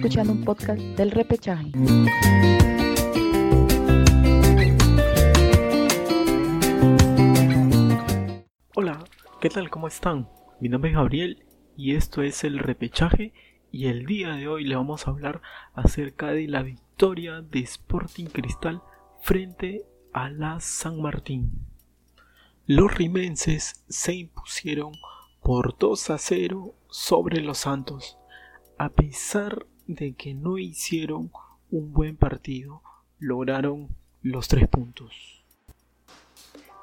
escuchando un podcast del repechaje. Hola, ¿qué tal? ¿Cómo están? Mi nombre es Gabriel y esto es el repechaje y el día de hoy le vamos a hablar acerca de la victoria de Sporting Cristal frente a la San Martín. Los rimenses se impusieron por 2 a 0 sobre los Santos, a pesar de que no hicieron un buen partido, lograron los tres puntos.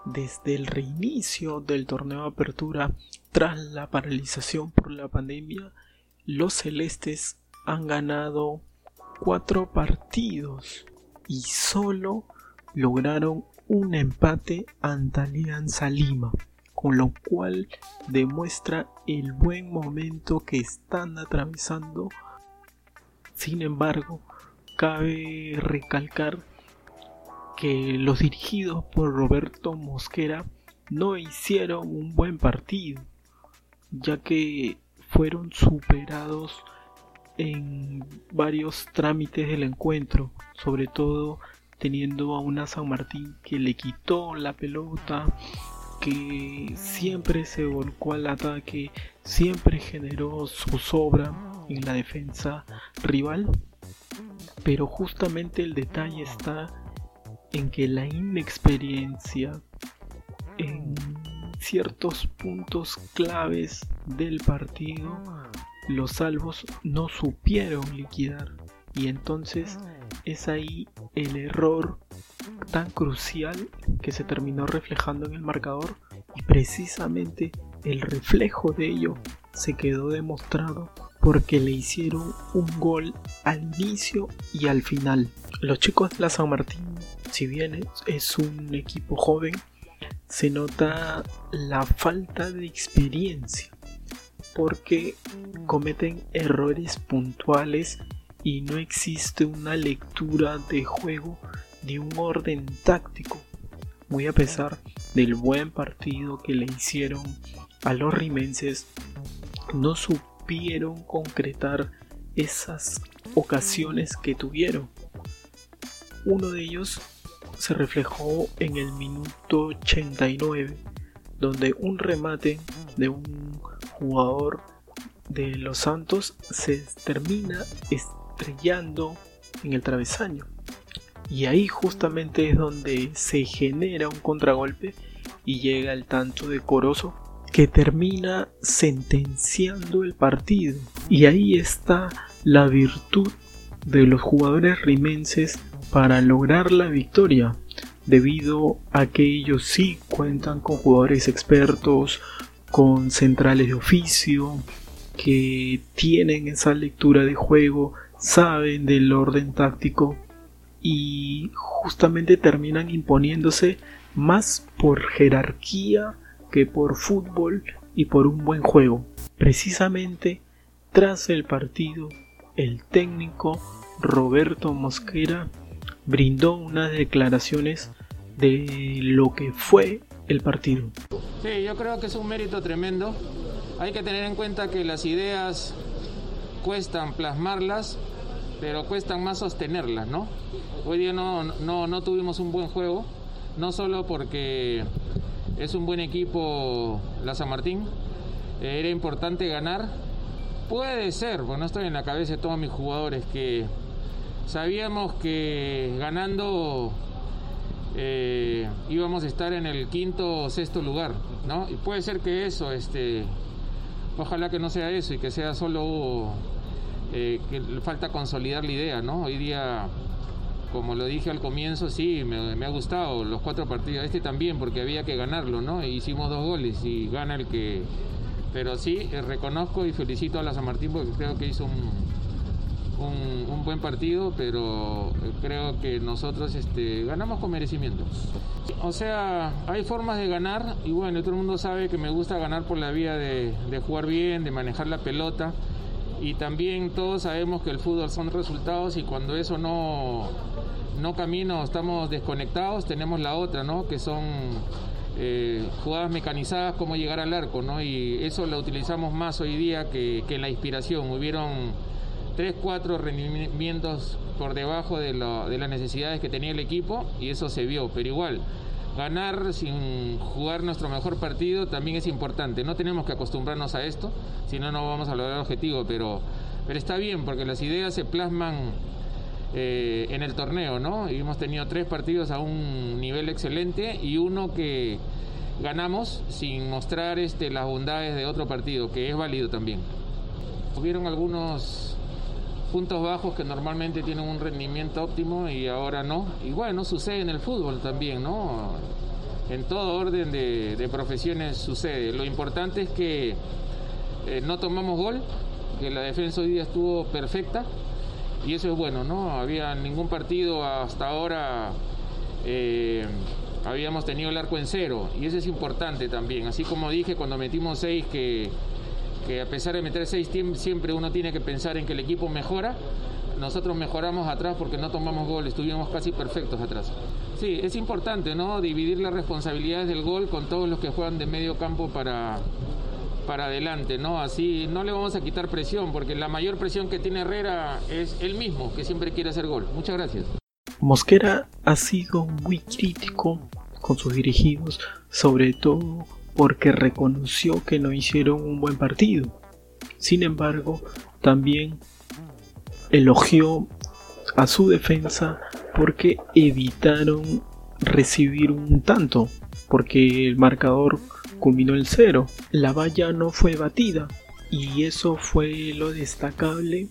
Desde el reinicio del torneo de apertura, tras la paralización por la pandemia, los celestes han ganado cuatro partidos y solo lograron un empate ante Alianza Lima, con lo cual demuestra el buen momento que están atravesando. Sin embargo, cabe recalcar que los dirigidos por Roberto Mosquera no hicieron un buen partido, ya que fueron superados en varios trámites del encuentro, sobre todo teniendo a una San Martín que le quitó la pelota, que siempre se volcó al ataque, siempre generó su sobra en la defensa rival. Pero justamente el detalle está en que la inexperiencia en ciertos puntos claves del partido los salvos no supieron liquidar y entonces es ahí el error tan crucial que se terminó reflejando en el marcador y precisamente el reflejo de ello se quedó demostrado porque le hicieron un gol al inicio y al final. Los chicos de la San Martín, si bien es un equipo joven, se nota la falta de experiencia porque cometen errores puntuales y no existe una lectura de juego de un orden táctico, muy a pesar del buen partido que le hicieron a los rimenses, no supieron concretar esas ocasiones que tuvieron. Uno de ellos se reflejó en el minuto 89, donde un remate de un jugador de los Santos se termina estrellando en el travesaño. Y ahí justamente es donde se genera un contragolpe y llega el tanto decoroso que termina sentenciando el partido. Y ahí está la virtud de los jugadores rimenses para lograr la victoria, debido a que ellos sí cuentan con jugadores expertos, con centrales de oficio, que tienen esa lectura de juego, saben del orden táctico y justamente terminan imponiéndose más por jerarquía que por fútbol y por un buen juego. Precisamente tras el partido, el técnico Roberto Mosquera brindó unas declaraciones de lo que fue el partido. Sí, yo creo que es un mérito tremendo. Hay que tener en cuenta que las ideas cuestan plasmarlas, pero cuestan más sostenerlas, ¿no? Hoy día no, no, no tuvimos un buen juego, no solo porque es un buen equipo la San Martín, era importante ganar. Puede ser, porque no estoy en la cabeza de todos mis jugadores, que sabíamos que ganando eh, íbamos a estar en el quinto o sexto lugar, ¿no? Y puede ser que eso, este, ojalá que no sea eso y que sea solo eh, que falta consolidar la idea, ¿no? Hoy día, como lo dije al comienzo, sí, me, ha gustado los cuatro partidos, este también, porque había que ganarlo, ¿no? E hicimos dos goles y gana el que... Pero sí, eh, reconozco y felicito a la San Martín porque creo que hizo un, un, buen partido, pero eh, creo que nosotros este, ganamos con merecimiento. O sea, hay formas de ganar y bueno, todo el mundo sabe que me gusta ganar por la vía de, jugar bien, de manejar la pelota y también todos sabemos que el fútbol son resultados y cuando eso no, no camina estamos desconectados, tenemos la otra, ¿no? Que son eh, jugadas mecanizadas, cómo llegar al arco, ¿no? Y eso lo utilizamos más hoy día que, que la inspiración. Hubieron 3, 4 rendimientos por debajo de, de las necesidades que tenía el equipo y eso se vio, pero igual ganar sin jugar nuestro mejor partido también es importante. No tenemos que acostumbrarnos a esto, si no, no vamos a lograr el objetivo, pero, pero está bien porque las ideas se plasman eh, en el torneo, ¿no? Y hemos tenido tres partidos a un nivel excelente y uno que ganamos sin mostrar este, las bondades de otro partido, que es válido también. Hubieron algunos puntos bajos que normalmente tienen un rendimiento óptimo y ahora no. Y bueno, sucede en el fútbol también, ¿no? En todo orden de, profesiones sucede. Lo importante es que eh, no tomamos gol, que la defensa hoy día estuvo perfecta y eso es bueno, ¿no? Había ningún partido hasta ahora. Eh, habíamos tenido el arco en cero y eso es importante también. Así como dije cuando metimos seis que que a pesar de meter seis siempre uno tiene que pensar en que el equipo mejora. Nosotros mejoramos atrás porque no tomamos gol, estuvimos casi perfectos atrás. Sí, es importante, ¿no? Dividir las responsabilidades del gol con todos los que juegan de medio campo para, para adelante, ¿no? Así no le vamos a quitar presión, porque la mayor presión que tiene Herrera es él mismo, que siempre quiere hacer gol. Muchas gracias. Mosquera ha sido muy crítico con sus dirigidos, sobre todo porque reconoció que no hicieron un buen partido. Sin embargo, también elogió a su defensa porque evitaron recibir un tanto, porque el marcador culminó el cero. La valla no fue batida y eso fue lo destacable,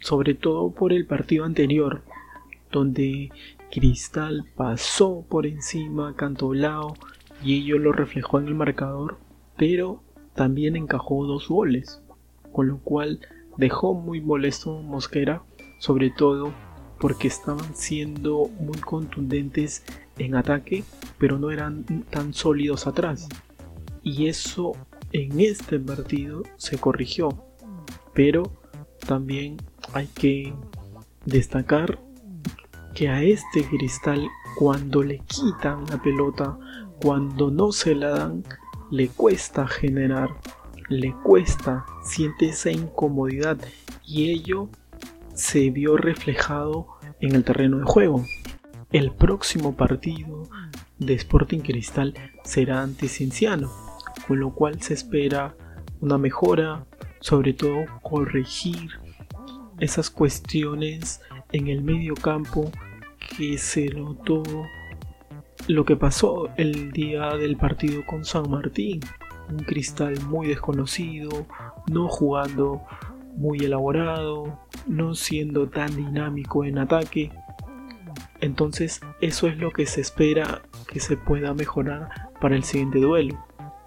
sobre todo por el partido anterior, donde Cristal pasó por encima a Cantolao y ello lo reflejó en el marcador, pero también encajó dos goles, con lo cual dejó muy molesto Mosquera, sobre todo porque estaban siendo muy contundentes en ataque, pero no eran tan sólidos atrás. Y eso en este partido se corrigió, pero también hay que destacar que a este cristal cuando le quitan la pelota cuando no se la dan, le cuesta generar, le cuesta, siente esa incomodidad y ello se vio reflejado en el terreno de juego. El próximo partido de Sporting Cristal será ante Cienciano, con lo cual se espera una mejora, sobre todo corregir esas cuestiones en el medio campo que se notó lo que pasó el día del partido con San Martín. Un cristal muy desconocido, no jugando muy elaborado, no siendo tan dinámico en ataque. Entonces eso es lo que se espera que se pueda mejorar para el siguiente duelo,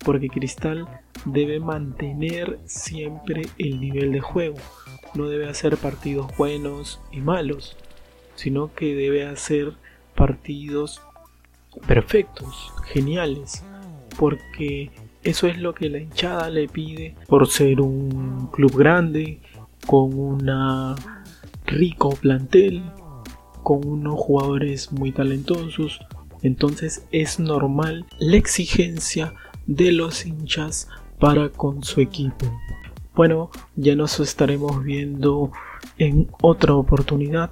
porque Cristal debe mantener siempre el nivel de juego, no debe hacer partidos buenos y malos, sino que debe hacer partidos perfectos, geniales, porque eso es lo que la hinchada le pide por ser un club grande, con una rico plantel, con unos jugadores muy talentosos. Entonces es normal la exigencia de los hinchas para con su equipo. Bueno, ya nos estaremos viendo en otra oportunidad,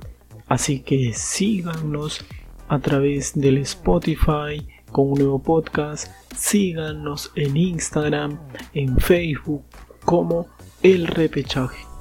así que síganos a través del Spotify con un nuevo podcast. Síganos en Instagram, en Facebook como El Repechaje.